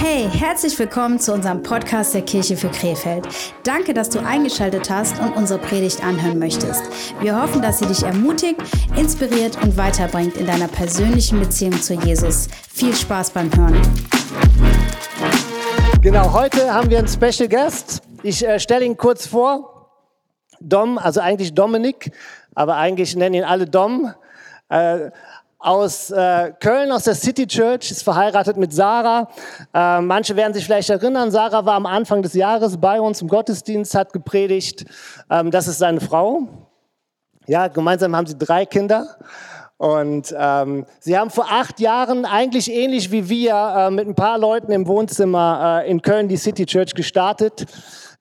Hey, herzlich willkommen zu unserem Podcast der Kirche für Krefeld. Danke, dass du eingeschaltet hast und unsere Predigt anhören möchtest. Wir hoffen, dass sie dich ermutigt, inspiriert und weiterbringt in deiner persönlichen Beziehung zu Jesus. Viel Spaß beim Hören. Genau, heute haben wir einen Special Guest. Ich äh, stelle ihn kurz vor. Dom, also eigentlich Dominik, aber eigentlich nennen ihn alle Dom. Äh, aus äh, Köln, aus der City Church, ist verheiratet mit Sarah. Äh, manche werden sich vielleicht erinnern, Sarah war am Anfang des Jahres bei uns im Gottesdienst, hat gepredigt. Ähm, das ist seine Frau. Ja, gemeinsam haben sie drei Kinder. Und ähm, sie haben vor acht Jahren, eigentlich ähnlich wie wir, äh, mit ein paar Leuten im Wohnzimmer äh, in Köln die City Church gestartet.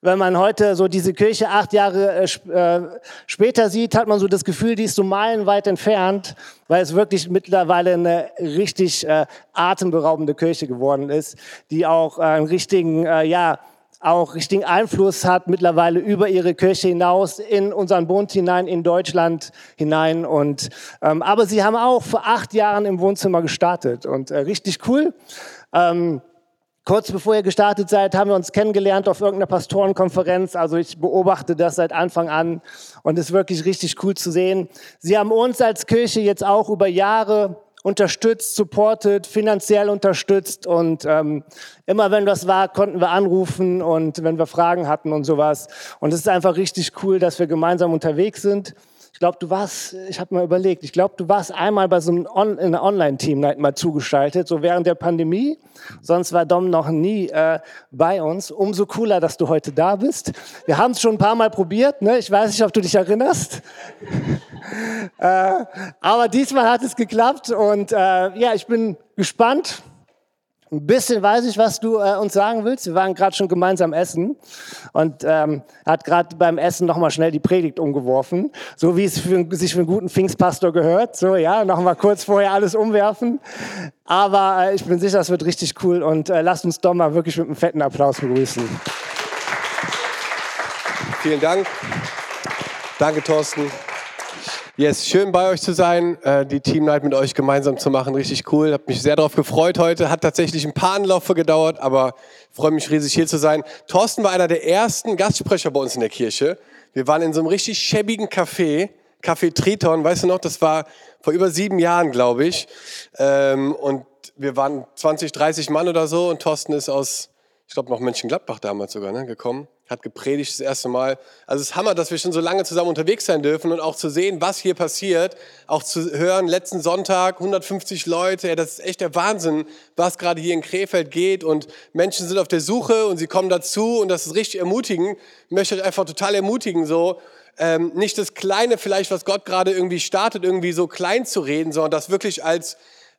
Wenn man heute so diese Kirche acht Jahre äh, äh, später sieht, hat man so das Gefühl, die ist so meilenweit entfernt, weil es wirklich mittlerweile eine richtig äh, atemberaubende Kirche geworden ist, die auch äh, einen richtigen, äh, ja, auch richtigen Einfluss hat mittlerweile über ihre Kirche hinaus in unseren Bund hinein, in Deutschland hinein. Und ähm, aber sie haben auch vor acht Jahren im Wohnzimmer gestartet und äh, richtig cool. Ähm, Kurz bevor ihr gestartet seid, haben wir uns kennengelernt auf irgendeiner Pastorenkonferenz. Also ich beobachte das seit Anfang an und ist wirklich richtig cool zu sehen. Sie haben uns als Kirche jetzt auch über Jahre unterstützt, supportet, finanziell unterstützt und ähm, immer wenn das war, konnten wir anrufen und wenn wir Fragen hatten und sowas. Und es ist einfach richtig cool, dass wir gemeinsam unterwegs sind. Ich glaube, du warst, ich habe mal überlegt, ich glaube, du warst einmal bei so einem On, in einer Online-Team mal zugeschaltet, so während der Pandemie. Sonst war Dom noch nie äh, bei uns. Umso cooler, dass du heute da bist. Wir haben es schon ein paar Mal probiert, ne? ich weiß nicht, ob du dich erinnerst. äh, aber diesmal hat es geklappt und äh, ja, ich bin gespannt, ein bisschen weiß ich, was du äh, uns sagen willst. Wir waren gerade schon gemeinsam essen und ähm, hat gerade beim Essen nochmal schnell die Predigt umgeworfen, so wie es für, sich für einen guten Pfingstpastor gehört. So, ja, nochmal kurz vorher alles umwerfen. Aber äh, ich bin sicher, es wird richtig cool und äh, lasst uns doch mal wirklich mit einem fetten Applaus begrüßen. Vielen Dank. Danke, Thorsten. Yes, schön bei euch zu sein, äh, die Team Night mit euch gemeinsam zu machen. Richtig cool. Hab mich sehr darauf gefreut heute. Hat tatsächlich ein paar Anläufe gedauert, aber freue mich riesig hier zu sein. Thorsten war einer der ersten Gastsprecher bei uns in der Kirche. Wir waren in so einem richtig schäbigen Café, Café Triton, weißt du noch, das war vor über sieben Jahren, glaube ich. Ähm, und wir waren 20, 30 Mann oder so und Thorsten ist aus, ich glaube noch Mönchengladbach damals sogar, ne, gekommen hat gepredigt das erste Mal. Also es ist Hammer, dass wir schon so lange zusammen unterwegs sein dürfen und auch zu sehen, was hier passiert, auch zu hören, letzten Sonntag 150 Leute, ja, das ist echt der Wahnsinn, was gerade hier in Krefeld geht und Menschen sind auf der Suche und sie kommen dazu und das ist richtig ermutigend. Ich möchte euch einfach total ermutigen, so ähm, nicht das Kleine vielleicht, was Gott gerade irgendwie startet, irgendwie so klein zu reden, sondern das wirklich als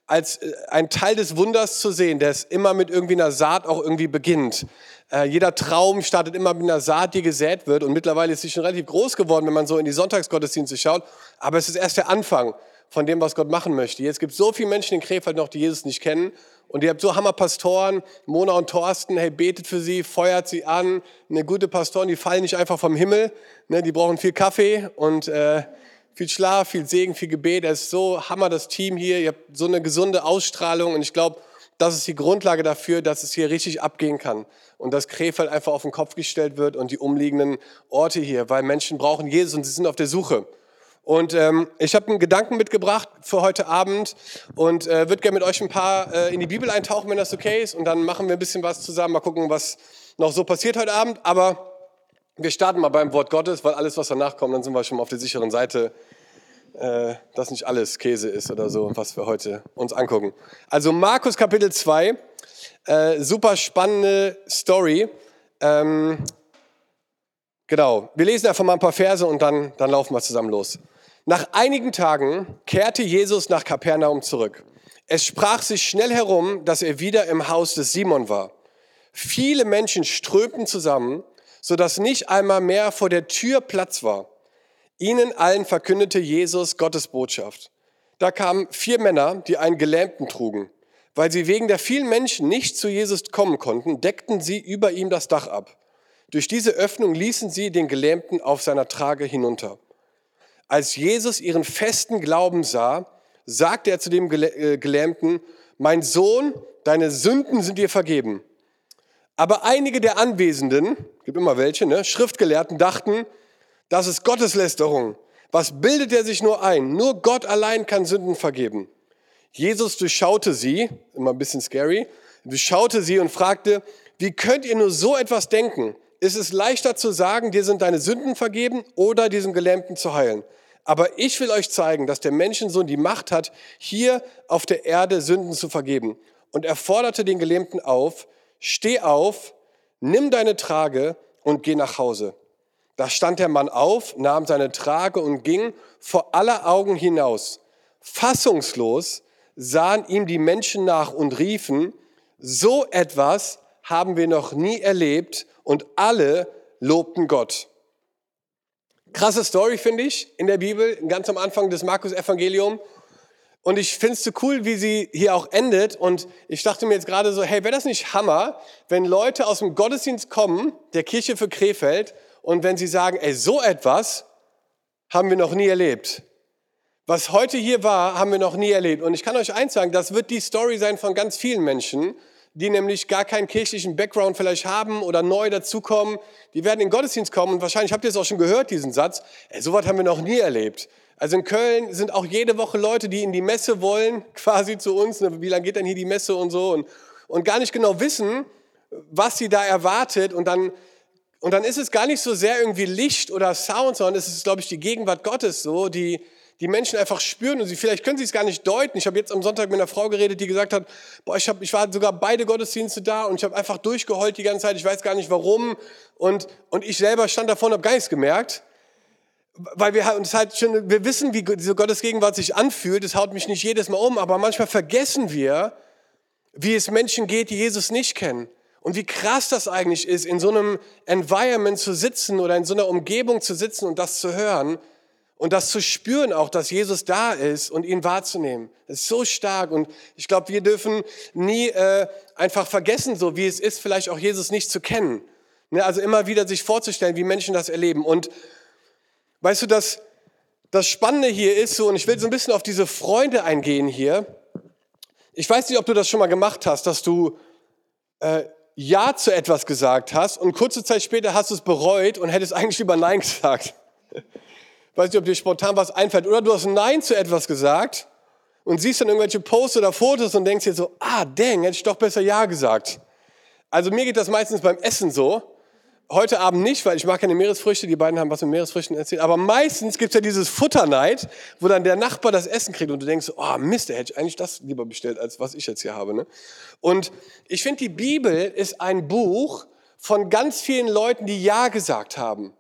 als äh, ein Teil des Wunders zu sehen, der es immer mit irgendwie einer Saat auch irgendwie beginnt. Äh, jeder Traum startet immer mit einer Saat, die gesät wird. Und mittlerweile ist sie schon relativ groß geworden, wenn man so in die Sonntagsgottesdienste schaut. Aber es ist erst der Anfang von dem, was Gott machen möchte. Jetzt gibt es so viele Menschen in Krefeld noch, die Jesus nicht kennen. Und ihr habt so Hammerpastoren, Mona und Thorsten, hey, betet für sie, feuert sie an. Eine gute Pastoren, die fallen nicht einfach vom Himmel. Ne, die brauchen viel Kaffee und äh, viel Schlaf, viel Segen, viel Gebet. Es ist so Hammer, das Team hier. Ihr habt so eine gesunde Ausstrahlung. Und ich glaube, das ist die Grundlage dafür, dass es hier richtig abgehen kann und dass Krefeld einfach auf den Kopf gestellt wird und die umliegenden Orte hier, weil Menschen brauchen Jesus und sie sind auf der Suche. Und ähm, ich habe einen Gedanken mitgebracht für heute Abend und äh, würde gerne mit euch ein paar äh, in die Bibel eintauchen, wenn das okay ist. Und dann machen wir ein bisschen was zusammen, mal gucken, was noch so passiert heute Abend. Aber wir starten mal beim Wort Gottes, weil alles, was danach kommt, dann sind wir schon mal auf der sicheren Seite äh, dass nicht alles Käse ist oder so, was wir heute uns angucken. Also Markus Kapitel 2, äh, super spannende Story. Ähm, genau, wir lesen einfach mal ein paar Verse und dann, dann laufen wir zusammen los. Nach einigen Tagen kehrte Jesus nach Kapernaum zurück. Es sprach sich schnell herum, dass er wieder im Haus des Simon war. Viele Menschen strömten zusammen, sodass nicht einmal mehr vor der Tür Platz war. Ihnen allen verkündete Jesus Gottes Botschaft. Da kamen vier Männer, die einen Gelähmten trugen. Weil sie wegen der vielen Menschen nicht zu Jesus kommen konnten, deckten sie über ihm das Dach ab. Durch diese Öffnung ließen sie den Gelähmten auf seiner Trage hinunter. Als Jesus ihren festen Glauben sah, sagte er zu dem äh, Gelähmten, mein Sohn, deine Sünden sind dir vergeben. Aber einige der Anwesenden, gibt immer welche, ne, Schriftgelehrten, dachten, das ist Gotteslästerung. Was bildet er sich nur ein? Nur Gott allein kann Sünden vergeben. Jesus durchschaute sie, immer ein bisschen scary, durchschaute sie und fragte, wie könnt ihr nur so etwas denken? Ist es leichter zu sagen, dir sind deine Sünden vergeben oder diesem Gelähmten zu heilen? Aber ich will euch zeigen, dass der Menschensohn die Macht hat, hier auf der Erde Sünden zu vergeben. Und er forderte den Gelähmten auf, steh auf, nimm deine Trage und geh nach Hause. Da stand der Mann auf, nahm seine Trage und ging vor aller Augen hinaus. Fassungslos sahen ihm die Menschen nach und riefen, so etwas haben wir noch nie erlebt und alle lobten Gott. Krasse Story, finde ich, in der Bibel, ganz am Anfang des Markus-Evangelium. Und ich finde es so cool, wie sie hier auch endet. Und ich dachte mir jetzt gerade so, hey, wäre das nicht Hammer, wenn Leute aus dem Gottesdienst kommen, der Kirche für Krefeld, und wenn sie sagen, ey, so etwas haben wir noch nie erlebt. Was heute hier war, haben wir noch nie erlebt. Und ich kann euch eins sagen, das wird die Story sein von ganz vielen Menschen, die nämlich gar keinen kirchlichen Background vielleicht haben oder neu dazukommen, die werden in den Gottesdienst kommen und wahrscheinlich habt ihr es auch schon gehört, diesen Satz, ey, sowas haben wir noch nie erlebt. Also in Köln sind auch jede Woche Leute, die in die Messe wollen, quasi zu uns, ne, wie lange geht denn hier die Messe und so und, und gar nicht genau wissen, was sie da erwartet und dann und dann ist es gar nicht so sehr irgendwie Licht oder Sound, sondern es ist, glaube ich, die Gegenwart Gottes so, die, die Menschen einfach spüren und sie, vielleicht können sie es gar nicht deuten. Ich habe jetzt am Sonntag mit einer Frau geredet, die gesagt hat, boah, ich, hab, ich war sogar beide Gottesdienste da und ich habe einfach durchgeheult die ganze Zeit, ich weiß gar nicht warum. Und, und ich selber stand davon und habe gar nichts gemerkt. Weil wir uns halt schon, wir wissen, wie diese Gottesgegenwart sich anfühlt. Es haut mich nicht jedes Mal um, aber manchmal vergessen wir, wie es Menschen geht, die Jesus nicht kennen. Und wie krass das eigentlich ist, in so einem Environment zu sitzen oder in so einer Umgebung zu sitzen und das zu hören und das zu spüren auch, dass Jesus da ist und ihn wahrzunehmen. Das ist so stark und ich glaube, wir dürfen nie äh, einfach vergessen, so wie es ist, vielleicht auch Jesus nicht zu kennen. Ne? Also immer wieder sich vorzustellen, wie Menschen das erleben. Und weißt du, das, das Spannende hier ist so, und ich will so ein bisschen auf diese Freunde eingehen hier. Ich weiß nicht, ob du das schon mal gemacht hast, dass du äh, ja zu etwas gesagt hast und kurze Zeit später hast du es bereut und hättest eigentlich lieber Nein gesagt weiß nicht, ob dir spontan was einfällt, oder du hast Nein zu etwas gesagt und siehst dann irgendwelche Posts oder Fotos und denkst dir so, ah, dang, hätte ich doch besser Ja gesagt. Also mir geht das meistens beim Essen so. Heute Abend nicht, weil ich mag keine Meeresfrüchte. Die beiden haben was mit Meeresfrüchten erzählt. Aber meistens gibt es ja dieses Futterneid, wo dann der Nachbar das Essen kriegt und du denkst, oh Mist, der hätte ich eigentlich das lieber bestellt, als was ich jetzt hier habe. Ne? Und ich finde, die Bibel ist ein Buch von ganz vielen Leuten, die Ja gesagt haben.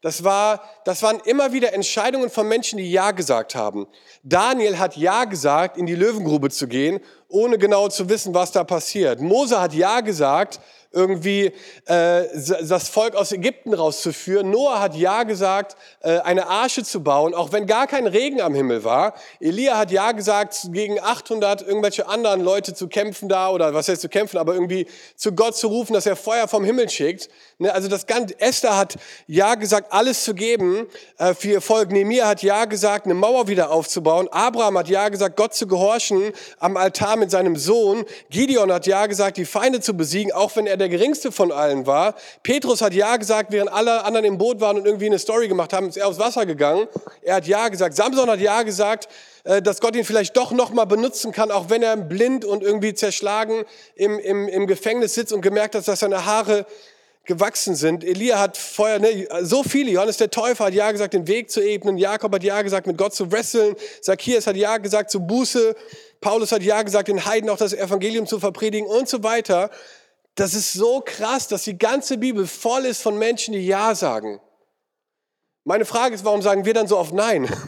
Das, war, das waren immer wieder Entscheidungen von Menschen, die Ja gesagt haben. Daniel hat Ja gesagt, in die Löwengrube zu gehen, ohne genau zu wissen, was da passiert. Mose hat Ja gesagt, irgendwie äh, das Volk aus Ägypten rauszuführen. Noah hat Ja gesagt, äh, eine Arche zu bauen, auch wenn gar kein Regen am Himmel war. Elia hat Ja gesagt, gegen 800 irgendwelche anderen Leute zu kämpfen da, oder was heißt zu kämpfen, aber irgendwie zu Gott zu rufen, dass er Feuer vom Himmel schickt. Ne, also das ganze, Esther hat Ja gesagt, alles zu geben äh, für ihr Volk. Nehemiah hat Ja gesagt, eine Mauer wieder aufzubauen. Abraham hat Ja gesagt, Gott zu gehorchen am Altar mit seinem Sohn. Gideon hat Ja gesagt, die Feinde zu besiegen, auch wenn er der geringste von allen war. Petrus hat Ja gesagt, während alle anderen im Boot waren und irgendwie eine Story gemacht haben, ist er aufs Wasser gegangen. Er hat Ja gesagt. Samson hat Ja gesagt, äh, dass Gott ihn vielleicht doch nochmal benutzen kann, auch wenn er blind und irgendwie zerschlagen im, im, im Gefängnis sitzt und gemerkt hat, dass seine Haare gewachsen sind. Elia hat vorher, ne, so viele, Johannes der Täufer hat Ja gesagt, den Weg zu ebnen. Jakob hat Ja gesagt, mit Gott zu wresteln. Zacchaeus hat Ja gesagt, zu Buße. Paulus hat Ja gesagt, den Heiden auch das Evangelium zu verpredigen und so weiter. Das ist so krass, dass die ganze Bibel voll ist von Menschen, die Ja sagen. Meine Frage ist, warum sagen wir dann so oft Nein?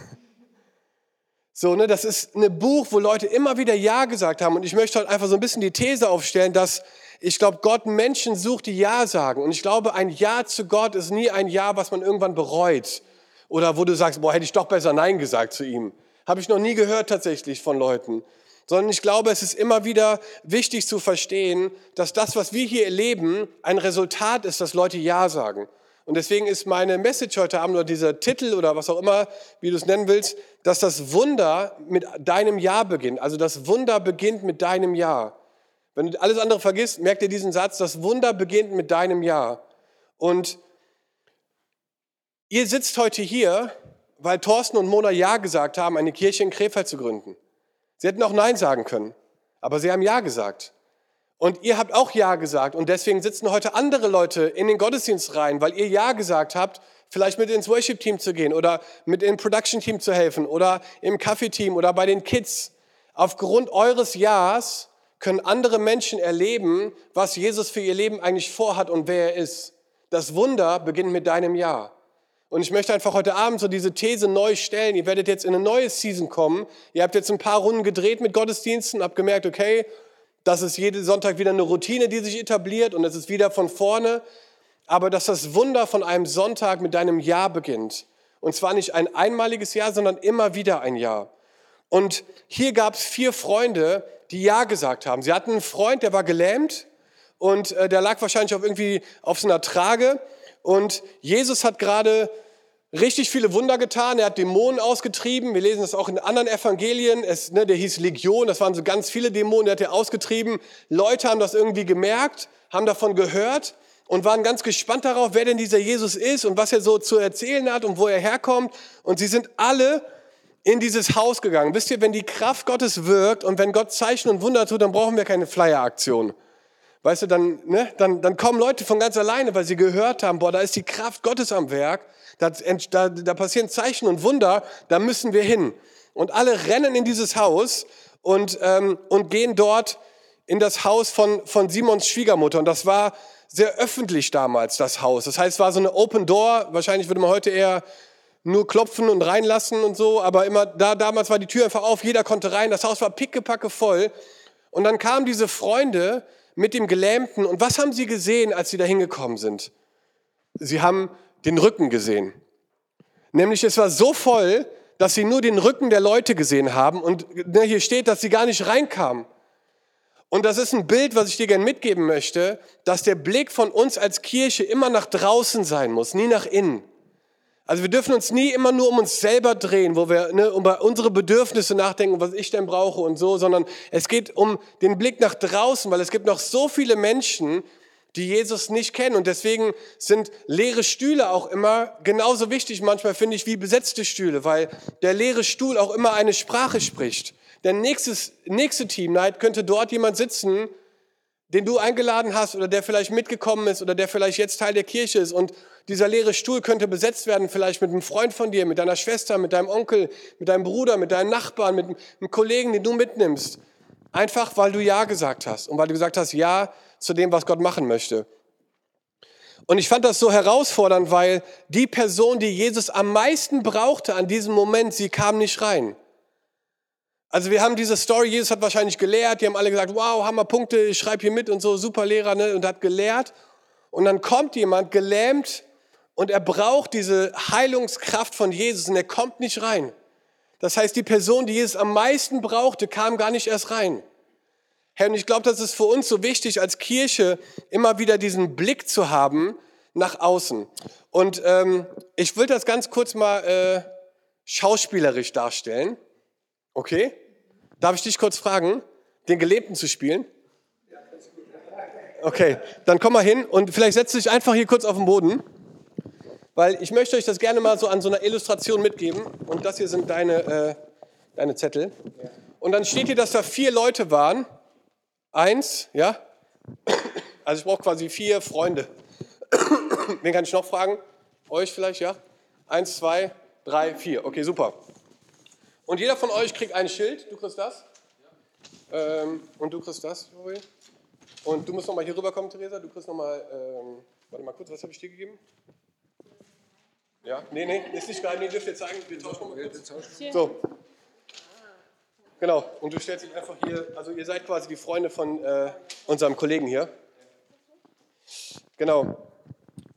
So, ne, das ist ein Buch, wo Leute immer wieder Ja gesagt haben. Und ich möchte heute einfach so ein bisschen die These aufstellen, dass ich glaube, Gott Menschen sucht, die Ja sagen. Und ich glaube, ein Ja zu Gott ist nie ein Ja, was man irgendwann bereut. Oder wo du sagst, boah, hätte ich doch besser Nein gesagt zu ihm. Habe ich noch nie gehört tatsächlich von Leuten sondern ich glaube, es ist immer wieder wichtig zu verstehen, dass das, was wir hier erleben, ein Resultat ist, dass Leute Ja sagen. Und deswegen ist meine Message heute Abend oder dieser Titel oder was auch immer, wie du es nennen willst, dass das Wunder mit deinem Ja beginnt. Also das Wunder beginnt mit deinem Ja. Wenn du alles andere vergisst, merkt ihr diesen Satz, das Wunder beginnt mit deinem Ja. Und ihr sitzt heute hier, weil Thorsten und Mona Ja gesagt haben, eine Kirche in Krefeld zu gründen. Sie hätten auch Nein sagen können, aber sie haben Ja gesagt. Und ihr habt auch Ja gesagt. Und deswegen sitzen heute andere Leute in den Gottesdienst rein, weil ihr Ja gesagt habt, vielleicht mit ins Worship-Team zu gehen oder mit im Production-Team zu helfen oder im Kaffee-Team oder bei den Kids. Aufgrund eures Ja's können andere Menschen erleben, was Jesus für ihr Leben eigentlich vorhat und wer er ist. Das Wunder beginnt mit deinem Ja. Und ich möchte einfach heute Abend so diese These neu stellen. Ihr werdet jetzt in eine neue Season kommen. Ihr habt jetzt ein paar Runden gedreht mit Gottesdiensten, habt gemerkt, okay, das ist jeden Sonntag wieder eine Routine, die sich etabliert und es ist wieder von vorne. Aber dass das Wunder von einem Sonntag mit deinem Ja beginnt. Und zwar nicht ein einmaliges Ja, sondern immer wieder ein Ja. Und hier gab es vier Freunde, die Ja gesagt haben. Sie hatten einen Freund, der war gelähmt und äh, der lag wahrscheinlich auf irgendwie auf so einer Trage. Und Jesus hat gerade richtig viele Wunder getan. Er hat Dämonen ausgetrieben. Wir lesen das auch in anderen Evangelien. Es, ne, der hieß Legion. Das waren so ganz viele Dämonen. Der hat er ausgetrieben. Leute haben das irgendwie gemerkt, haben davon gehört und waren ganz gespannt darauf, wer denn dieser Jesus ist und was er so zu erzählen hat und wo er herkommt. Und sie sind alle in dieses Haus gegangen. Wisst ihr, wenn die Kraft Gottes wirkt und wenn Gott Zeichen und Wunder tut, dann brauchen wir keine Flyer-Aktion. Weißt du, dann, ne, dann, dann kommen Leute von ganz alleine, weil sie gehört haben, boah, da ist die Kraft Gottes am Werk, da, da, da passieren Zeichen und Wunder, da müssen wir hin. Und alle rennen in dieses Haus und, ähm, und gehen dort in das Haus von, von Simons Schwiegermutter. Und das war sehr öffentlich damals, das Haus. Das heißt, es war so eine Open Door. Wahrscheinlich würde man heute eher nur klopfen und reinlassen und so, aber immer da damals war die Tür einfach auf, jeder konnte rein, das Haus war pickepacke voll. Und dann kamen diese Freunde mit dem Gelähmten und was haben sie gesehen, als sie da hingekommen sind? Sie haben den Rücken gesehen. Nämlich es war so voll, dass sie nur den Rücken der Leute gesehen haben und ne, hier steht, dass sie gar nicht reinkamen. Und das ist ein Bild, was ich dir gerne mitgeben möchte, dass der Blick von uns als Kirche immer nach draußen sein muss, nie nach innen. Also wir dürfen uns nie immer nur um uns selber drehen, wo wir ne, über unsere Bedürfnisse nachdenken, was ich denn brauche und so, sondern es geht um den Blick nach draußen, weil es gibt noch so viele Menschen, die Jesus nicht kennen. Und deswegen sind leere Stühle auch immer genauso wichtig, manchmal finde ich, wie besetzte Stühle, weil der leere Stuhl auch immer eine Sprache spricht. Nächstes, nächste Team Night könnte dort jemand sitzen, den du eingeladen hast oder der vielleicht mitgekommen ist oder der vielleicht jetzt Teil der Kirche ist und dieser leere Stuhl könnte besetzt werden, vielleicht mit einem Freund von dir, mit deiner Schwester, mit deinem Onkel, mit deinem Bruder, mit deinen Nachbarn, mit einem Kollegen, den du mitnimmst. Einfach, weil du Ja gesagt hast und weil du gesagt hast Ja zu dem, was Gott machen möchte. Und ich fand das so herausfordernd, weil die Person, die Jesus am meisten brauchte an diesem Moment, sie kam nicht rein. Also wir haben diese Story, Jesus hat wahrscheinlich gelehrt, die haben alle gesagt, wow, Hammer Punkte, ich schreibe hier mit und so, super Lehrer, ne? und hat gelehrt. Und dann kommt jemand gelähmt und er braucht diese Heilungskraft von Jesus und er kommt nicht rein. Das heißt, die Person, die Jesus am meisten brauchte, kam gar nicht erst rein. Herr, und ich glaube, das ist für uns so wichtig, als Kirche immer wieder diesen Blick zu haben nach außen. Und ähm, ich will das ganz kurz mal äh, schauspielerisch darstellen. Okay? Darf ich dich kurz fragen, den Gelebten zu spielen? Okay, dann komm mal hin und vielleicht setz dich einfach hier kurz auf den Boden. Weil ich möchte euch das gerne mal so an so einer Illustration mitgeben. Und das hier sind deine, äh, deine Zettel. Und dann steht hier, dass da vier Leute waren. Eins, ja. Also ich brauche quasi vier Freunde. Wen kann ich noch fragen? Euch vielleicht, ja? Eins, zwei, drei, vier. Okay, super. Und jeder von euch kriegt ein Schild. Du kriegst das. Ähm, und du kriegst das, Joey. Und du musst nochmal hier rüberkommen, Theresa. Du kriegst nochmal, ähm, warte mal kurz, was habe ich dir gegeben? Ja, nee, nee, ist nicht geheim, nee, dürft ihr zeigen, wir tauschen mal kurz. So. Genau, und du stellst dich einfach hier, also ihr seid quasi die Freunde von äh, unserem Kollegen hier. Genau.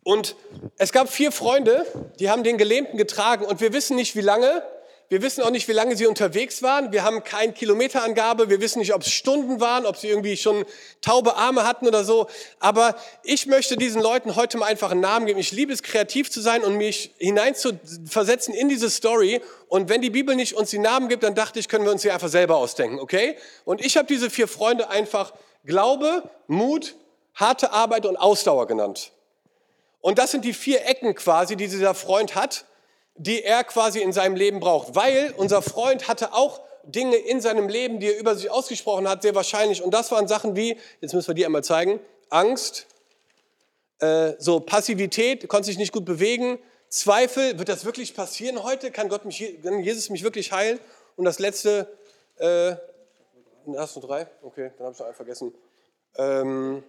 Und es gab vier Freunde, die haben den Gelähmten getragen und wir wissen nicht, wie lange, wir wissen auch nicht, wie lange sie unterwegs waren. Wir haben keine Kilometerangabe. Wir wissen nicht, ob es Stunden waren, ob sie irgendwie schon taube Arme hatten oder so. Aber ich möchte diesen Leuten heute mal einfach einen Namen geben. Ich liebe es, kreativ zu sein und mich hineinzuversetzen in diese Story. Und wenn die Bibel nicht uns die Namen gibt, dann dachte ich, können wir uns sie einfach selber ausdenken, okay? Und ich habe diese vier Freunde einfach Glaube, Mut, harte Arbeit und Ausdauer genannt. Und das sind die vier Ecken quasi, die dieser Freund hat, die er quasi in seinem Leben braucht. Weil unser Freund hatte auch Dinge in seinem Leben, die er über sich ausgesprochen hat, sehr wahrscheinlich. Und das waren Sachen wie, jetzt müssen wir die einmal zeigen, Angst, äh, so Passivität, konnte sich nicht gut bewegen, Zweifel, wird das wirklich passieren heute? Kann Gott mich, kann Jesus mich wirklich heilen? Und das letzte, äh, hast du drei? Okay, dann habe ich noch einen vergessen. Ähm,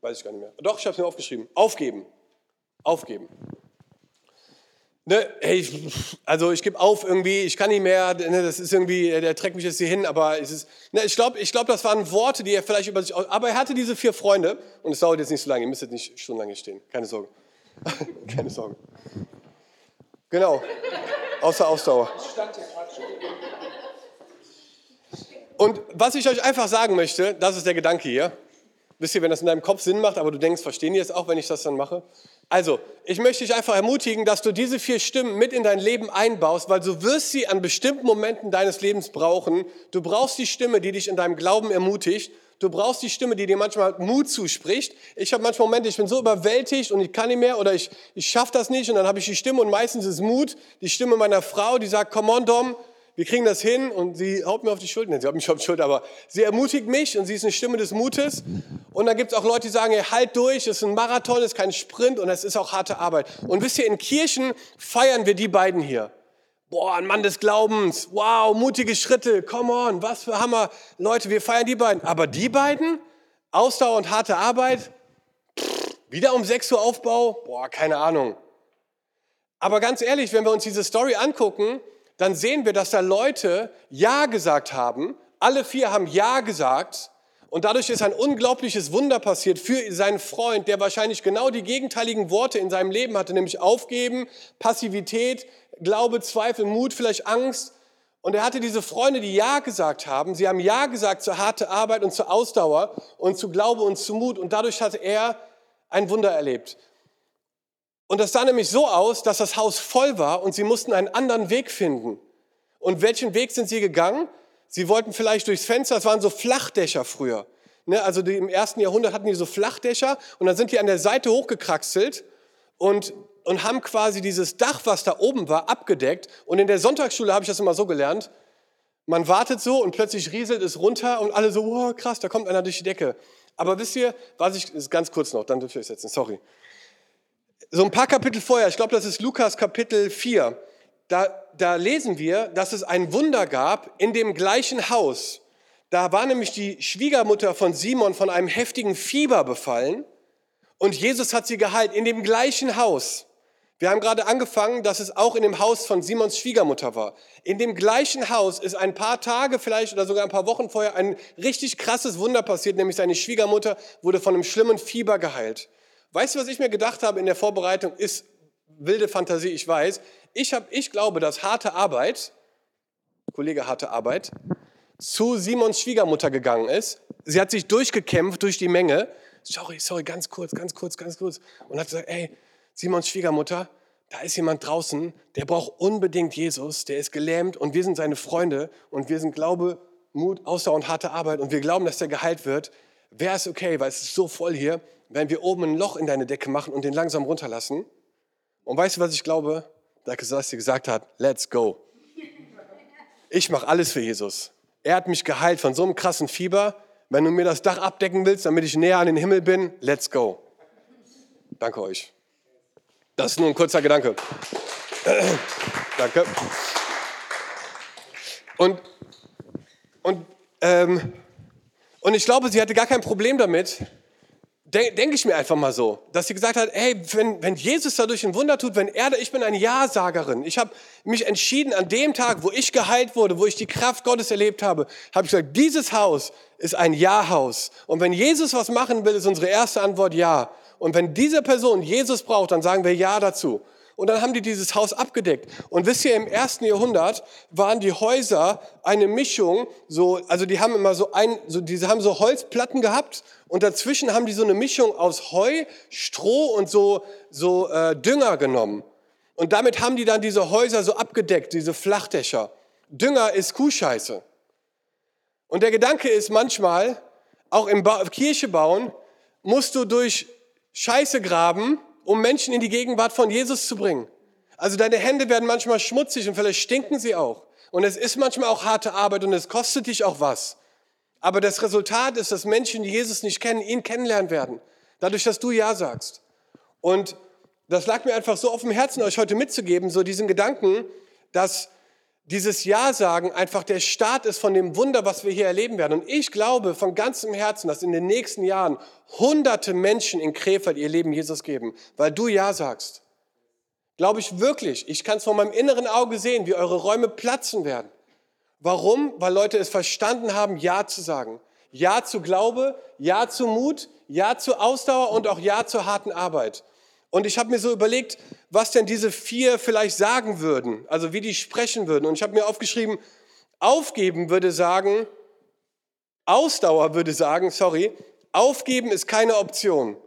weiß ich gar nicht mehr. Doch, ich habe es mir aufgeschrieben. Aufgeben. Aufgeben. Ne, hey, also ich gebe auf irgendwie, ich kann nicht mehr, ne, das ist irgendwie, der trägt mich jetzt hier hin, aber es ist, ne, ich glaube, ich glaub, das waren Worte, die er vielleicht über sich, aber er hatte diese vier Freunde und es dauert jetzt nicht so lange, ihr müsst jetzt nicht stundenlang hier stehen, keine Sorge. keine Sorge. Genau, außer Ausdauer. Und was ich euch einfach sagen möchte, das ist der Gedanke hier. Wisst ihr, wenn das in deinem Kopf Sinn macht, aber du denkst, verstehen die jetzt auch, wenn ich das dann mache? Also, ich möchte dich einfach ermutigen, dass du diese vier Stimmen mit in dein Leben einbaust, weil du wirst sie an bestimmten Momenten deines Lebens brauchen. Du brauchst die Stimme, die dich in deinem Glauben ermutigt. Du brauchst die Stimme, die dir manchmal Mut zuspricht. Ich habe manchmal Momente, ich bin so überwältigt und ich kann nicht mehr oder ich, ich schaffe das nicht und dann habe ich die Stimme und meistens ist Mut, die Stimme meiner Frau, die sagt, come on Dom, wir kriegen das hin und sie haut mir auf die Schulter. Sie haut mich auf die Schulter, aber sie ermutigt mich und sie ist eine Stimme des Mutes. Und dann gibt es auch Leute, die sagen, hey, halt durch, es ist ein Marathon, es ist kein Sprint und es ist auch harte Arbeit. Und wisst ihr, in Kirchen feiern wir die beiden hier. Boah, ein Mann des Glaubens, wow, mutige Schritte, come on, was für Hammer. Leute, wir feiern die beiden. Aber die beiden, Ausdauer und harte Arbeit, pff, wieder um 6 Uhr Aufbau, boah, keine Ahnung. Aber ganz ehrlich, wenn wir uns diese Story angucken, dann sehen wir, dass da Leute Ja gesagt haben. Alle vier haben Ja gesagt. Und dadurch ist ein unglaubliches Wunder passiert für seinen Freund, der wahrscheinlich genau die gegenteiligen Worte in seinem Leben hatte, nämlich Aufgeben, Passivität, Glaube, Zweifel, Mut, vielleicht Angst. Und er hatte diese Freunde, die Ja gesagt haben. Sie haben Ja gesagt zur harte Arbeit und zur Ausdauer und zu Glaube und zu Mut. Und dadurch hatte er ein Wunder erlebt. Und das sah nämlich so aus, dass das Haus voll war und sie mussten einen anderen Weg finden. Und welchen Weg sind sie gegangen? Sie wollten vielleicht durchs Fenster, das waren so Flachdächer früher. Ne, also die, im ersten Jahrhundert hatten die so Flachdächer und dann sind die an der Seite hochgekraxelt und, und haben quasi dieses Dach, was da oben war, abgedeckt. Und in der Sonntagsschule habe ich das immer so gelernt. Man wartet so und plötzlich rieselt es runter und alle so, wow, krass, da kommt einer durch die Decke. Aber wisst ihr, was ich, ist ganz kurz noch, dann dürft ihr setzen, sorry so ein paar Kapitel vorher, ich glaube, das ist Lukas Kapitel 4, da, da lesen wir, dass es ein Wunder gab in dem gleichen Haus. Da war nämlich die Schwiegermutter von Simon von einem heftigen Fieber befallen und Jesus hat sie geheilt in dem gleichen Haus. Wir haben gerade angefangen, dass es auch in dem Haus von Simons Schwiegermutter war. In dem gleichen Haus ist ein paar Tage vielleicht oder sogar ein paar Wochen vorher ein richtig krasses Wunder passiert, nämlich seine Schwiegermutter wurde von einem schlimmen Fieber geheilt. Weißt du, was ich mir gedacht habe in der Vorbereitung? Ist wilde Fantasie, ich weiß. Ich, hab, ich glaube, dass harte Arbeit, Kollege harte Arbeit, zu Simons Schwiegermutter gegangen ist. Sie hat sich durchgekämpft durch die Menge. Sorry, sorry, ganz kurz, ganz kurz, ganz kurz. Und hat gesagt, ey, Simons Schwiegermutter, da ist jemand draußen, der braucht unbedingt Jesus, der ist gelähmt und wir sind seine Freunde und wir sind Glaube, Mut, Ausdauer und harte Arbeit und wir glauben, dass der geheilt wird. Wäre es okay, weil es ist so voll hier, wenn wir oben ein Loch in deine Decke machen und den langsam runterlassen. Und weißt du, was ich glaube? Dass sie gesagt hat, let's go. Ich mache alles für Jesus. Er hat mich geheilt von so einem krassen Fieber. Wenn du mir das Dach abdecken willst, damit ich näher an den Himmel bin, let's go. Danke euch. Das ist nur ein kurzer Gedanke. Danke. Und, und, ähm, und ich glaube, sie hatte gar kein Problem damit, denke ich mir einfach mal so, dass sie gesagt hat, hey, wenn, wenn Jesus dadurch ein Wunder tut, wenn er, ich bin eine Ja-Sagerin. Ich habe mich entschieden an dem Tag, wo ich geheilt wurde, wo ich die Kraft Gottes erlebt habe, habe ich gesagt, dieses Haus ist ein Ja-Haus. Und wenn Jesus was machen will, ist unsere erste Antwort Ja. Und wenn diese Person Jesus braucht, dann sagen wir Ja dazu. Und dann haben die dieses Haus abgedeckt. Und wisst ihr, im ersten Jahrhundert waren die Häuser eine Mischung, so, also die haben immer so ein, so, diese haben so Holzplatten gehabt und dazwischen haben die so eine Mischung aus Heu, Stroh und so, so äh, Dünger genommen. Und damit haben die dann diese Häuser so abgedeckt, diese Flachdächer. Dünger ist Kuhscheiße. Und der Gedanke ist manchmal, auch im ba Kirche bauen, musst du durch Scheiße graben, um Menschen in die Gegenwart von Jesus zu bringen. Also deine Hände werden manchmal schmutzig und vielleicht stinken sie auch. Und es ist manchmal auch harte Arbeit und es kostet dich auch was. Aber das Resultat ist, dass Menschen, die Jesus nicht kennen, ihn kennenlernen werden. Dadurch, dass du Ja sagst. Und das lag mir einfach so auf dem Herzen, euch heute mitzugeben, so diesen Gedanken, dass dieses Ja-Sagen einfach der Start ist von dem Wunder, was wir hier erleben werden. Und ich glaube von ganzem Herzen, dass in den nächsten Jahren hunderte Menschen in Krefeld ihr Leben Jesus geben, weil du Ja sagst. Glaube ich wirklich. Ich kann es von meinem inneren Auge sehen, wie eure Räume platzen werden. Warum? Weil Leute es verstanden haben, Ja zu sagen. Ja zu Glaube, Ja zu Mut, Ja zu Ausdauer und auch Ja zur harten Arbeit. Und ich habe mir so überlegt, was denn diese vier vielleicht sagen würden, also wie die sprechen würden. Und ich habe mir aufgeschrieben, aufgeben würde sagen, Ausdauer würde sagen, sorry, aufgeben ist keine Option.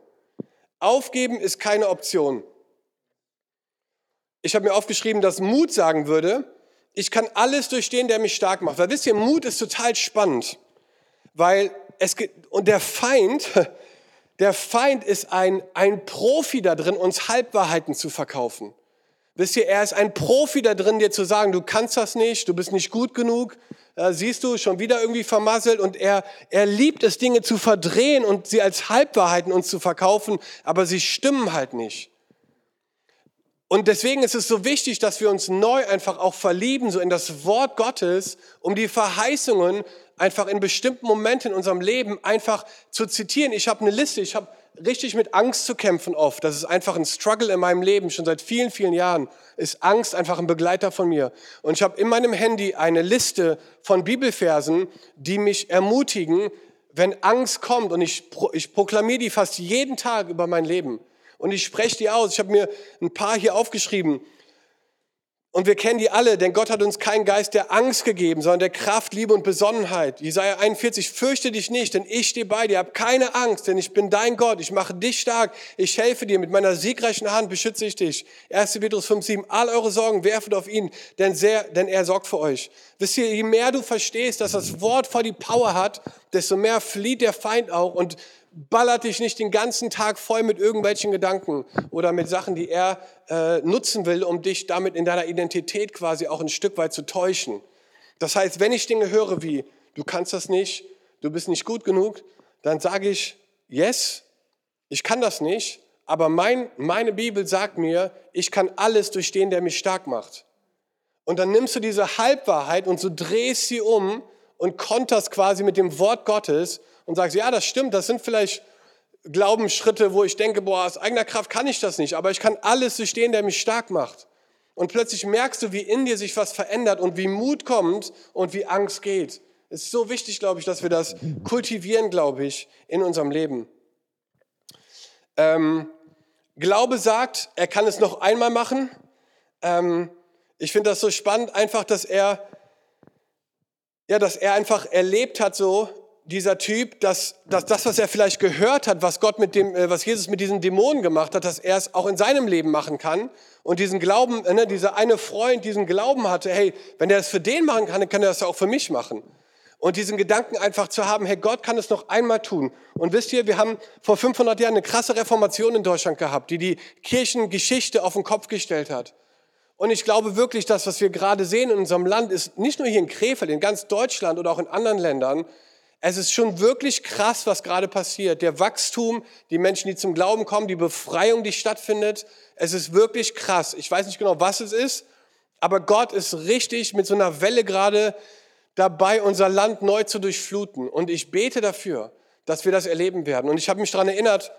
Aufgeben ist keine Option. Ich habe mir aufgeschrieben, dass Mut sagen würde, ich kann alles durchstehen, der mich stark macht. Weil wisst ihr, Mut ist total spannend, weil es und der Feind, der Feind ist ein, ein Profi da drin, uns Halbwahrheiten zu verkaufen. Wisst ihr, er ist ein Profi da drin, dir zu sagen, du kannst das nicht, du bist nicht gut genug, äh, siehst du, schon wieder irgendwie vermasselt und er, er liebt es, Dinge zu verdrehen und sie als Halbwahrheiten uns zu verkaufen, aber sie stimmen halt nicht. Und deswegen ist es so wichtig, dass wir uns neu einfach auch verlieben, so in das Wort Gottes, um die Verheißungen einfach in bestimmten Momenten in unserem Leben einfach zu zitieren. Ich habe eine Liste, ich habe richtig mit Angst zu kämpfen oft. Das ist einfach ein Struggle in meinem Leben. Schon seit vielen, vielen Jahren ist Angst einfach ein Begleiter von mir. Und ich habe in meinem Handy eine Liste von Bibelversen, die mich ermutigen, wenn Angst kommt. Und ich, ich proklamiere die fast jeden Tag über mein Leben. Und ich spreche die aus. Ich habe mir ein paar hier aufgeschrieben. Und wir kennen die alle, denn Gott hat uns keinen Geist der Angst gegeben, sondern der Kraft, Liebe und Besonnenheit. Jesaja 41, fürchte dich nicht, denn ich stehe bei dir. Hab keine Angst, denn ich bin dein Gott. Ich mache dich stark. Ich helfe dir. Mit meiner siegreichen Hand beschütze ich dich. 1. Petrus 5, 7. All eure Sorgen werfet auf ihn, denn, sehr, denn er sorgt für euch. Wisst ihr, je mehr du verstehst, dass das Wort voll die Power hat, desto mehr flieht der Feind auch und ballert dich nicht den ganzen Tag voll mit irgendwelchen Gedanken oder mit Sachen, die er äh, nutzen will, um dich damit in deiner Identität quasi auch ein Stück weit zu täuschen. Das heißt, wenn ich Dinge höre wie, du kannst das nicht, du bist nicht gut genug, dann sage ich, yes, ich kann das nicht, aber mein, meine Bibel sagt mir, ich kann alles durchstehen, der mich stark macht. Und dann nimmst du diese Halbwahrheit und so drehst sie um und konterst quasi mit dem Wort Gottes und sagst, ja, das stimmt, das sind vielleicht Glaubensschritte, wo ich denke, boah, aus eigener Kraft kann ich das nicht, aber ich kann alles durchstehen, der mich stark macht. Und plötzlich merkst du, wie in dir sich was verändert und wie Mut kommt und wie Angst geht. Es ist so wichtig, glaube ich, dass wir das kultivieren, glaube ich, in unserem Leben. Ähm, Glaube sagt, er kann es noch einmal machen. Ähm, ich finde das so spannend, einfach, dass er, ja, dass er einfach erlebt hat, so, dieser Typ, dass, dass das, was er vielleicht gehört hat, was Gott mit dem, äh, was Jesus mit diesen Dämonen gemacht hat, dass er es auch in seinem Leben machen kann und diesen Glauben, äh, ne, dieser eine Freund diesen Glauben hatte, hey, wenn er es für den machen kann, dann kann er das auch für mich machen. Und diesen Gedanken einfach zu haben, hey, Gott kann es noch einmal tun. Und wisst ihr, wir haben vor 500 Jahren eine krasse Reformation in Deutschland gehabt, die die Kirchengeschichte auf den Kopf gestellt hat. Und ich glaube wirklich, dass was wir gerade sehen in unserem Land ist, nicht nur hier in Krefeld, in ganz Deutschland oder auch in anderen Ländern, es ist schon wirklich krass, was gerade passiert. Der Wachstum, die Menschen, die zum Glauben kommen, die Befreiung, die stattfindet. Es ist wirklich krass. Ich weiß nicht genau, was es ist, aber Gott ist richtig mit so einer Welle gerade dabei, unser Land neu zu durchfluten. Und ich bete dafür, dass wir das erleben werden. Und ich habe mich daran erinnert,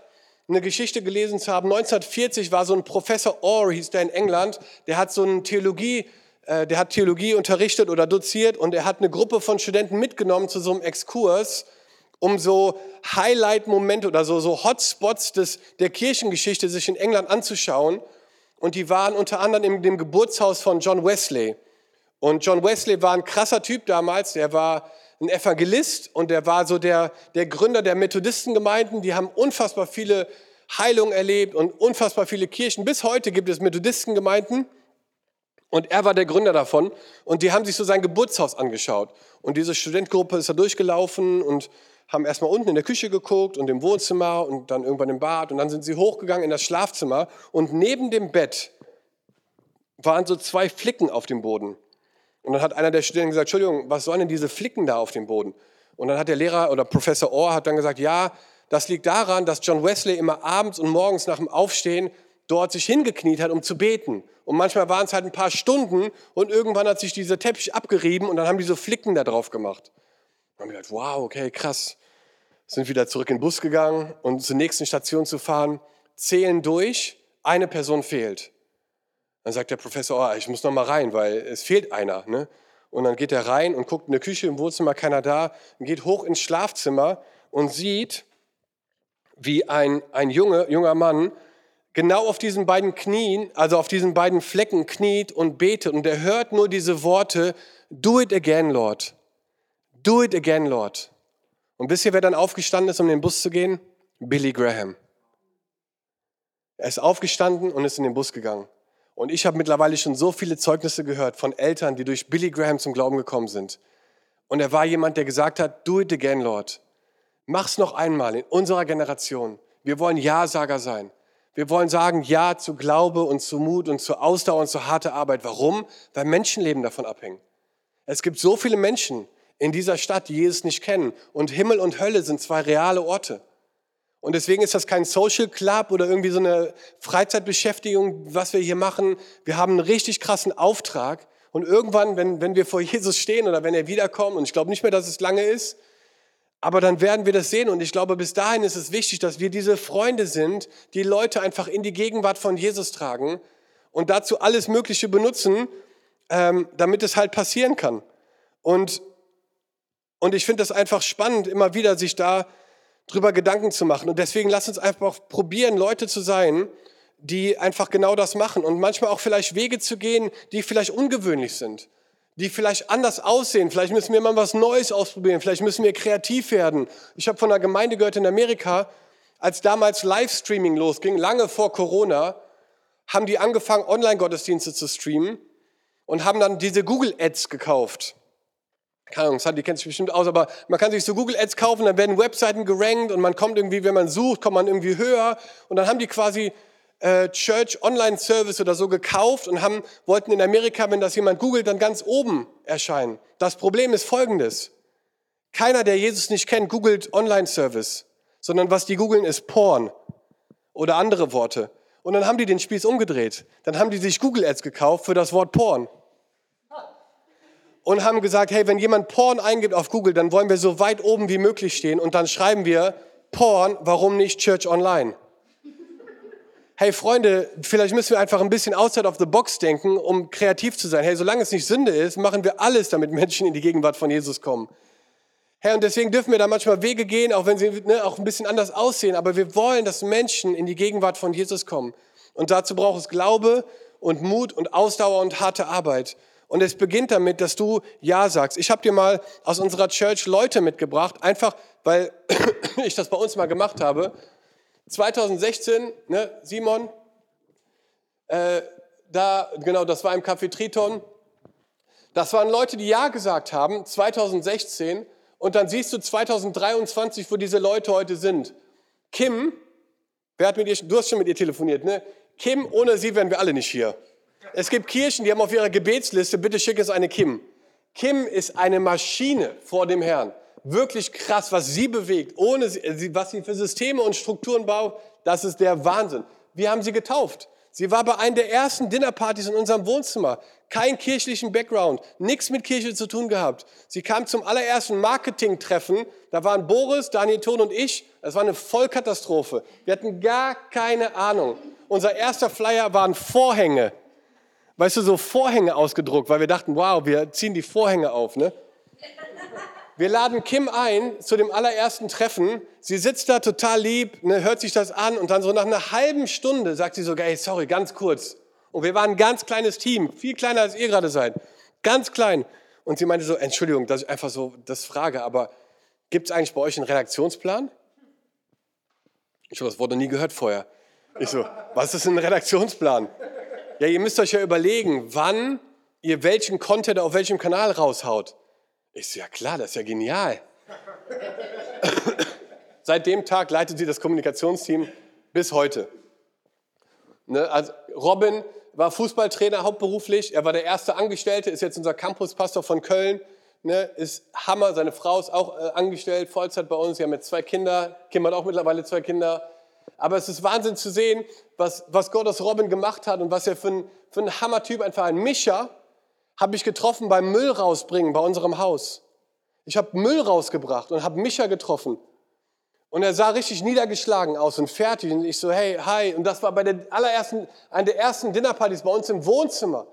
eine Geschichte gelesen zu haben. 1940 war so ein Professor Orr, hieß der in England, der hat so eine Theologie der hat Theologie unterrichtet oder doziert und er hat eine Gruppe von Studenten mitgenommen zu so einem Exkurs, um so Highlight-Momente oder so, so Hotspots des, der Kirchengeschichte sich in England anzuschauen. Und die waren unter anderem in dem Geburtshaus von John Wesley. Und John Wesley war ein krasser Typ damals, der war ein Evangelist und der war so der, der Gründer der Methodistengemeinden. Die haben unfassbar viele Heilungen erlebt und unfassbar viele Kirchen. Bis heute gibt es Methodistengemeinden. Und er war der Gründer davon. Und die haben sich so sein Geburtshaus angeschaut. Und diese Studentengruppe ist da durchgelaufen und haben erstmal unten in der Küche geguckt und im Wohnzimmer und dann irgendwann im Bad und dann sind sie hochgegangen in das Schlafzimmer und neben dem Bett waren so zwei Flicken auf dem Boden. Und dann hat einer der Studenten gesagt, Entschuldigung, was sollen denn diese Flicken da auf dem Boden? Und dann hat der Lehrer oder Professor Orr hat dann gesagt, ja, das liegt daran, dass John Wesley immer abends und morgens nach dem Aufstehen dort sich hingekniet hat, um zu beten. Und manchmal waren es halt ein paar Stunden und irgendwann hat sich dieser Teppich abgerieben und dann haben die so Flicken da drauf gemacht. Und haben gedacht, wow, okay, krass. Sind wieder zurück in den Bus gegangen und zur nächsten Station zu fahren, zählen durch, eine Person fehlt. Dann sagt der Professor, oh, ich muss noch mal rein, weil es fehlt einer. Ne? Und dann geht er rein und guckt in der Küche, im Wohnzimmer keiner da, geht hoch ins Schlafzimmer und sieht, wie ein, ein Junge, junger Mann genau auf diesen beiden Knien, also auf diesen beiden Flecken kniet und betet. Und er hört nur diese Worte, do it again, Lord. Do it again, Lord. Und wisst ihr, wer dann aufgestanden ist, um in den Bus zu gehen? Billy Graham. Er ist aufgestanden und ist in den Bus gegangen. Und ich habe mittlerweile schon so viele Zeugnisse gehört von Eltern, die durch Billy Graham zum Glauben gekommen sind. Und er war jemand, der gesagt hat, do it again, Lord. Mach's noch einmal in unserer Generation. Wir wollen Ja-Sager sein. Wir wollen sagen Ja zu Glaube und zu Mut und zu Ausdauer und zu harter Arbeit. Warum? Weil Menschenleben davon abhängen. Es gibt so viele Menschen in dieser Stadt, die Jesus nicht kennen. Und Himmel und Hölle sind zwei reale Orte. Und deswegen ist das kein Social Club oder irgendwie so eine Freizeitbeschäftigung, was wir hier machen. Wir haben einen richtig krassen Auftrag. Und irgendwann, wenn, wenn wir vor Jesus stehen oder wenn er wiederkommt, und ich glaube nicht mehr, dass es lange ist, aber dann werden wir das sehen. Und ich glaube, bis dahin ist es wichtig, dass wir diese Freunde sind, die Leute einfach in die Gegenwart von Jesus tragen und dazu alles Mögliche benutzen, ähm, damit es halt passieren kann. Und, und ich finde das einfach spannend, immer wieder sich da drüber Gedanken zu machen. Und deswegen lass uns einfach probieren, Leute zu sein, die einfach genau das machen und manchmal auch vielleicht Wege zu gehen, die vielleicht ungewöhnlich sind, die vielleicht anders aussehen. Vielleicht müssen wir mal was Neues ausprobieren, vielleicht müssen wir kreativ werden. Ich habe von einer Gemeinde gehört in Amerika, als damals Livestreaming losging, lange vor Corona, haben die angefangen, Online-Gottesdienste zu streamen und haben dann diese Google Ads gekauft keine Ahnung, die kennt sich bestimmt aus, aber man kann sich so Google Ads kaufen, dann werden Webseiten gerankt und man kommt irgendwie, wenn man sucht, kommt man irgendwie höher und dann haben die quasi äh, Church Online Service oder so gekauft und haben, wollten in Amerika, wenn das jemand googelt, dann ganz oben erscheinen. Das Problem ist folgendes. Keiner, der Jesus nicht kennt, googelt Online Service, sondern was die googeln ist Porn oder andere Worte. Und dann haben die den Spieß umgedreht. Dann haben die sich Google Ads gekauft für das Wort Porn und haben gesagt, hey, wenn jemand Porn eingibt auf Google, dann wollen wir so weit oben wie möglich stehen und dann schreiben wir Porn, warum nicht Church Online? Hey Freunde, vielleicht müssen wir einfach ein bisschen outside of the box denken, um kreativ zu sein. Hey, solange es nicht Sünde ist, machen wir alles, damit Menschen in die Gegenwart von Jesus kommen. Hey, und deswegen dürfen wir da manchmal Wege gehen, auch wenn sie ne, auch ein bisschen anders aussehen. Aber wir wollen, dass Menschen in die Gegenwart von Jesus kommen. Und dazu braucht es Glaube und Mut und Ausdauer und harte Arbeit. Und es beginnt damit, dass du Ja sagst. Ich habe dir mal aus unserer Church Leute mitgebracht, einfach weil ich das bei uns mal gemacht habe. 2016, ne, Simon, äh, da, genau, das war im Café Triton. Das waren Leute, die Ja gesagt haben, 2016. Und dann siehst du 2023, wo diese Leute heute sind. Kim, wer hat mit ihr, du hast schon mit ihr telefoniert, ne? Kim, ohne sie wären wir alle nicht hier. Es gibt Kirchen, die haben auf ihrer Gebetsliste, bitte schick es eine Kim. Kim ist eine Maschine vor dem Herrn. Wirklich krass, was sie bewegt, ohne sie, was sie für Systeme und Strukturen baut, das ist der Wahnsinn. Wir haben sie getauft. Sie war bei einer der ersten Dinnerpartys in unserem Wohnzimmer. Kein kirchlichen Background, nichts mit Kirche zu tun gehabt. Sie kam zum allerersten Marketing-Treffen. Da waren Boris, Daniel Thon und ich. Es war eine Vollkatastrophe. Wir hatten gar keine Ahnung. Unser erster Flyer waren Vorhänge weißt du, so Vorhänge ausgedruckt, weil wir dachten, wow, wir ziehen die Vorhänge auf. Ne? Wir laden Kim ein zu dem allerersten Treffen. Sie sitzt da total lieb, ne, hört sich das an und dann so nach einer halben Stunde sagt sie so, hey, sorry, ganz kurz. Und wir waren ein ganz kleines Team, viel kleiner als ihr gerade seid. Ganz klein. Und sie meinte so, Entschuldigung, dass ich einfach so das frage, aber gibt es eigentlich bei euch einen Redaktionsplan? Ich habe das Wort noch nie gehört vorher. Ich so, was ist ein Redaktionsplan? Ja, ihr müsst euch ja überlegen, wann ihr welchen Content auf welchem Kanal raushaut. Ich so, ja klar, das ist ja genial. Seit dem Tag leitet sie das Kommunikationsteam bis heute. Ne, also Robin war Fußballtrainer hauptberuflich, er war der erste Angestellte, ist jetzt unser Campuspastor von Köln, ne, ist Hammer, seine Frau ist auch äh, angestellt, Vollzeit bei uns, sie haben jetzt zwei Kinder, Kim hat auch mittlerweile zwei Kinder. Aber es ist Wahnsinn zu sehen, was, was Gott aus Robin gemacht hat und was er für ein, für ein Hammertyp einfach ein. Micha habe ich getroffen beim Müll rausbringen bei unserem Haus. Ich habe Müll rausgebracht und habe Micha getroffen. Und er sah richtig niedergeschlagen aus und fertig. Und ich so, hey, hi. Und das war bei der allerersten, einer der ersten Dinnerpartys bei uns im Wohnzimmer.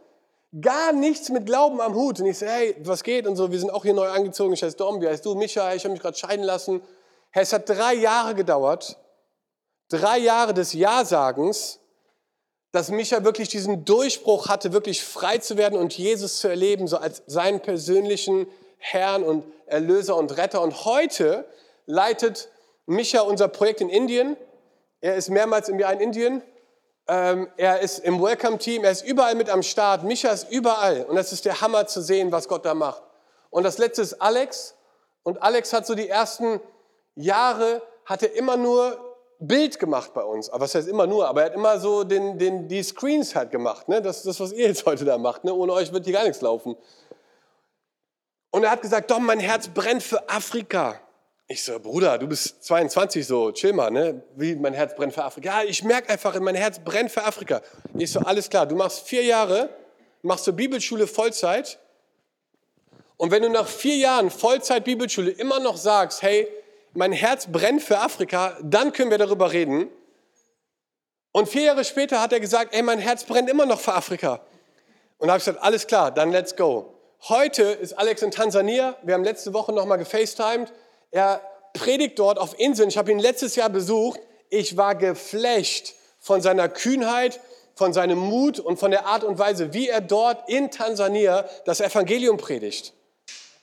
Gar nichts mit Glauben am Hut. Und ich so, hey, was geht? Und so, wir sind auch hier neu angezogen. Ich heiße Dom, wie heißt du? Micha, ich habe mich gerade scheiden lassen. Hey, es hat drei Jahre gedauert. Drei Jahre des Ja-Sagens, dass Micha wirklich diesen Durchbruch hatte, wirklich frei zu werden und Jesus zu erleben, so als seinen persönlichen Herrn und Erlöser und Retter. Und heute leitet Micha unser Projekt in Indien. Er ist mehrmals im Jahr in Indien. Ähm, er ist im Welcome-Team. Er ist überall mit am Start. Micha ist überall. Und das ist der Hammer zu sehen, was Gott da macht. Und das letzte ist Alex. Und Alex hat so die ersten Jahre, hat er immer nur Bild gemacht bei uns. Aber was heißt immer nur? Aber er hat immer so den, den, die Screens halt gemacht. Ne? Das das, was ihr jetzt heute da macht. Ne? Ohne euch wird hier gar nichts laufen. Und er hat gesagt, Dom, mein Herz brennt für Afrika. Ich so, Bruder, du bist 22, so, chill mal, ne? Wie mein Herz brennt für Afrika. Ja, ich merke einfach, mein Herz brennt für Afrika. Ich so, alles klar, du machst vier Jahre, machst du Bibelschule Vollzeit. Und wenn du nach vier Jahren Vollzeit Bibelschule immer noch sagst, hey, mein Herz brennt für Afrika, dann können wir darüber reden. Und vier Jahre später hat er gesagt, ey, mein Herz brennt immer noch für Afrika. Und da habe ich gesagt, alles klar, dann let's go. Heute ist Alex in Tansania. Wir haben letzte Woche nochmal gefacetimed. Er predigt dort auf Inseln. Ich habe ihn letztes Jahr besucht. Ich war geflasht von seiner Kühnheit, von seinem Mut und von der Art und Weise, wie er dort in Tansania das Evangelium predigt.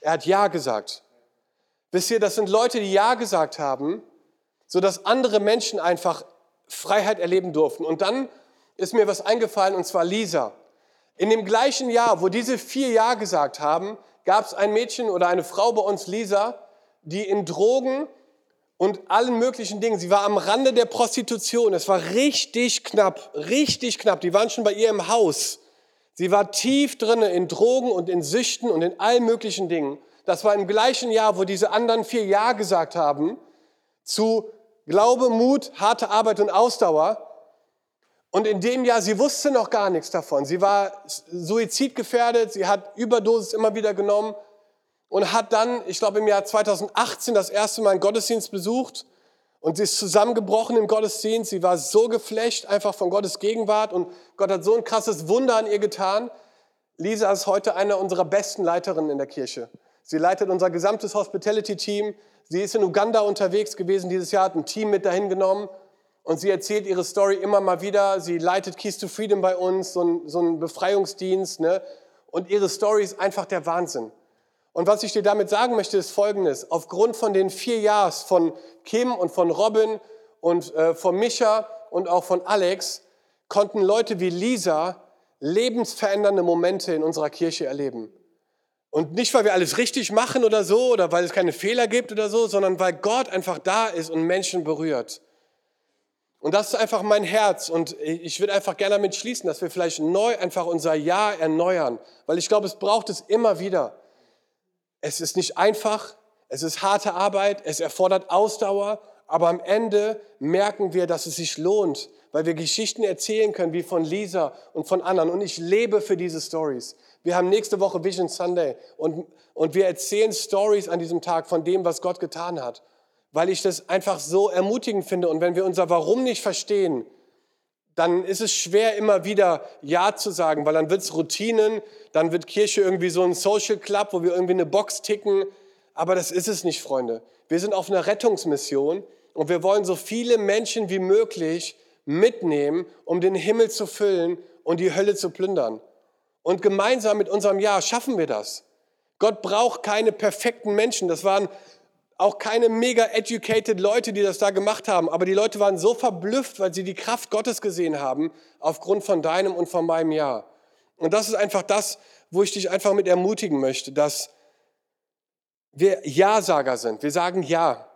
Er hat Ja gesagt. Wisst ihr, das sind Leute, die Ja gesagt haben, sodass andere Menschen einfach Freiheit erleben durften. Und dann ist mir was eingefallen, und zwar Lisa. In dem gleichen Jahr, wo diese vier Ja gesagt haben, gab es ein Mädchen oder eine Frau bei uns, Lisa, die in Drogen und allen möglichen Dingen, sie war am Rande der Prostitution. Es war richtig knapp, richtig knapp. Die waren schon bei ihr im Haus. Sie war tief drinne in Drogen und in Süchten und in allen möglichen Dingen. Das war im gleichen Jahr, wo diese anderen vier Ja gesagt haben zu Glaube, Mut, harte Arbeit und Ausdauer. Und in dem Jahr, sie wusste noch gar nichts davon. Sie war suizidgefährdet, sie hat Überdosis immer wieder genommen und hat dann, ich glaube im Jahr 2018 das erste Mal einen Gottesdienst besucht und sie ist zusammengebrochen im Gottesdienst. Sie war so geflecht einfach von Gottes Gegenwart und Gott hat so ein krasses Wunder an ihr getan. Lisa ist heute eine unserer besten Leiterinnen in der Kirche. Sie leitet unser gesamtes Hospitality-Team. Sie ist in Uganda unterwegs gewesen dieses Jahr, hat ein Team mit dahin genommen und sie erzählt ihre Story immer mal wieder. Sie leitet Keys to Freedom bei uns, so ein, so ein Befreiungsdienst. Ne? Und ihre Story ist einfach der Wahnsinn. Und was ich dir damit sagen möchte, ist Folgendes. Aufgrund von den vier Jahren von Kim und von Robin und äh, von Micha und auch von Alex konnten Leute wie Lisa lebensverändernde Momente in unserer Kirche erleben. Und nicht, weil wir alles richtig machen oder so oder weil es keine Fehler gibt oder so, sondern weil Gott einfach da ist und Menschen berührt. Und das ist einfach mein Herz und ich würde einfach gerne damit schließen, dass wir vielleicht neu einfach unser Ja erneuern, weil ich glaube, es braucht es immer wieder. Es ist nicht einfach, es ist harte Arbeit, es erfordert Ausdauer, aber am Ende merken wir, dass es sich lohnt, weil wir Geschichten erzählen können, wie von Lisa und von anderen. Und ich lebe für diese Stories. Wir haben nächste Woche Vision Sunday und, und wir erzählen Stories an diesem Tag von dem, was Gott getan hat, weil ich das einfach so ermutigend finde. Und wenn wir unser Warum nicht verstehen, dann ist es schwer, immer wieder Ja zu sagen, weil dann wird es Routinen, dann wird Kirche irgendwie so ein Social Club, wo wir irgendwie eine Box ticken. Aber das ist es nicht, Freunde. Wir sind auf einer Rettungsmission und wir wollen so viele Menschen wie möglich mitnehmen, um den Himmel zu füllen und die Hölle zu plündern. Und gemeinsam mit unserem Ja schaffen wir das. Gott braucht keine perfekten Menschen. Das waren auch keine mega educated Leute, die das da gemacht haben, aber die Leute waren so verblüfft, weil sie die Kraft Gottes gesehen haben, aufgrund von deinem und von meinem Ja. Und das ist einfach das, wo ich dich einfach mit ermutigen möchte, dass wir Ja-Sager sind. Wir sagen Ja.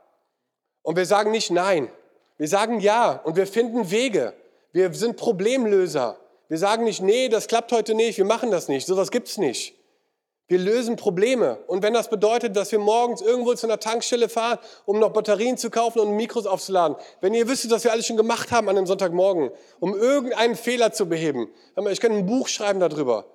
Und wir sagen nicht nein. Wir sagen ja und wir finden Wege. Wir sind Problemlöser. Wir sagen nicht, nee, das klappt heute nicht, wir machen das nicht. Sowas gibt's nicht. Wir lösen Probleme. Und wenn das bedeutet, dass wir morgens irgendwo zu einer Tankstelle fahren, um noch Batterien zu kaufen und Mikros aufzuladen, wenn ihr wüsstet, was wir alles schon gemacht haben an einem Sonntagmorgen, um irgendeinen Fehler zu beheben, ich könnte ein Buch schreiben darüber.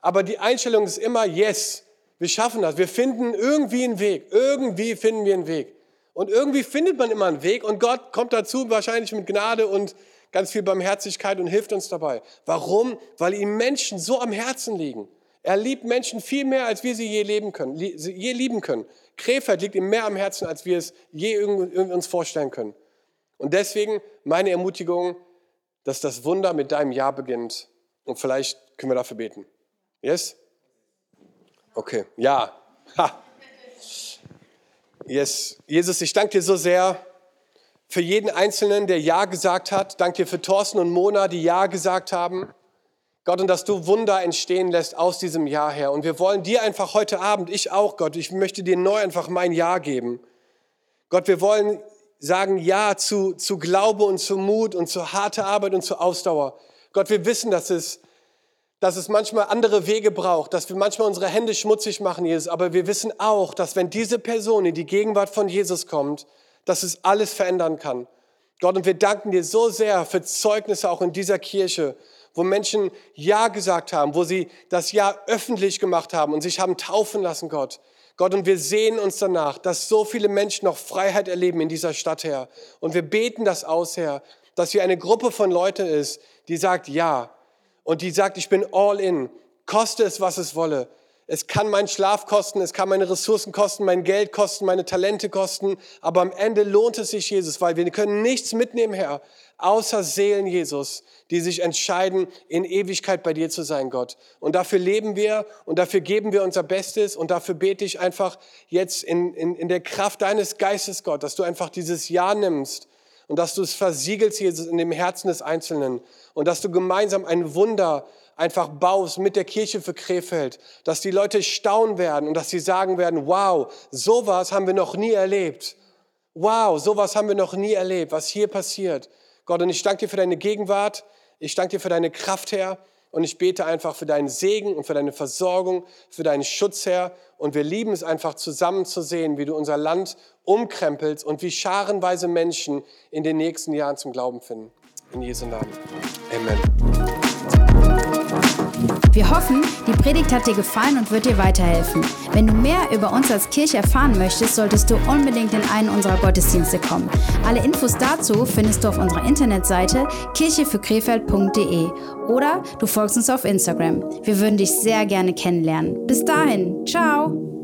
Aber die Einstellung ist immer, yes, wir schaffen das. Wir finden irgendwie einen Weg. Irgendwie finden wir einen Weg. Und irgendwie findet man immer einen Weg und Gott kommt dazu wahrscheinlich mit Gnade und ganz viel Barmherzigkeit und hilft uns dabei. Warum? Weil ihm Menschen so am Herzen liegen. Er liebt Menschen viel mehr, als wir sie je, leben können, je lieben können. Krefeld liegt ihm mehr am Herzen, als wir es je uns vorstellen können. Und deswegen meine Ermutigung, dass das Wunder mit deinem Ja beginnt. Und vielleicht können wir dafür beten. Yes? Okay, ja. Ha. Yes. Jesus, ich danke dir so sehr für jeden Einzelnen, der Ja gesagt hat. Danke dir für Thorsten und Mona, die Ja gesagt haben. Gott, und dass du Wunder entstehen lässt aus diesem Jahr her. Und wir wollen dir einfach heute Abend, ich auch, Gott, ich möchte dir neu einfach mein Ja geben. Gott, wir wollen sagen Ja zu, zu Glaube und zu Mut und zu harter Arbeit und zu Ausdauer. Gott, wir wissen, dass es, dass es manchmal andere Wege braucht, dass wir manchmal unsere Hände schmutzig machen, Jesus. Aber wir wissen auch, dass wenn diese Person in die Gegenwart von Jesus kommt, dass es alles verändern kann. Gott, und wir danken dir so sehr für Zeugnisse auch in dieser Kirche, wo Menschen Ja gesagt haben, wo sie das Ja öffentlich gemacht haben und sich haben taufen lassen, Gott. Gott, und wir sehen uns danach, dass so viele Menschen noch Freiheit erleben in dieser Stadt, Herr. Und wir beten das aus, Herr, dass wir eine Gruppe von Leuten ist, die sagt Ja und die sagt, ich bin all in, koste es, was es wolle. Es kann meinen Schlaf kosten, es kann meine Ressourcen kosten, mein Geld kosten, meine Talente kosten, aber am Ende lohnt es sich, Jesus, weil wir können nichts mitnehmen, Herr, außer Seelen, Jesus, die sich entscheiden, in Ewigkeit bei dir zu sein, Gott. Und dafür leben wir und dafür geben wir unser Bestes und dafür bete ich einfach jetzt in, in, in der Kraft deines Geistes, Gott, dass du einfach dieses Ja nimmst und dass du es versiegelst, Jesus, in dem Herzen des Einzelnen und dass du gemeinsam ein Wunder einfach baust mit der Kirche für Krefeld, dass die Leute staunen werden und dass sie sagen werden, wow, sowas haben wir noch nie erlebt. Wow, sowas haben wir noch nie erlebt, was hier passiert. Gott, und ich danke dir für deine Gegenwart, ich danke dir für deine Kraft, Herr, und ich bete einfach für deinen Segen und für deine Versorgung, für deinen Schutz, Herr. Und wir lieben es einfach zusammen zu sehen, wie du unser Land umkrempelst und wie scharenweise Menschen in den nächsten Jahren zum Glauben finden. In Jesu Namen. Amen. Wir hoffen, die Predigt hat dir gefallen und wird dir weiterhelfen. Wenn du mehr über uns als Kirche erfahren möchtest, solltest du unbedingt in einen unserer Gottesdienste kommen. Alle Infos dazu findest du auf unserer Internetseite kirchefürkrefeld.de oder du folgst uns auf Instagram. Wir würden dich sehr gerne kennenlernen. Bis dahin, ciao!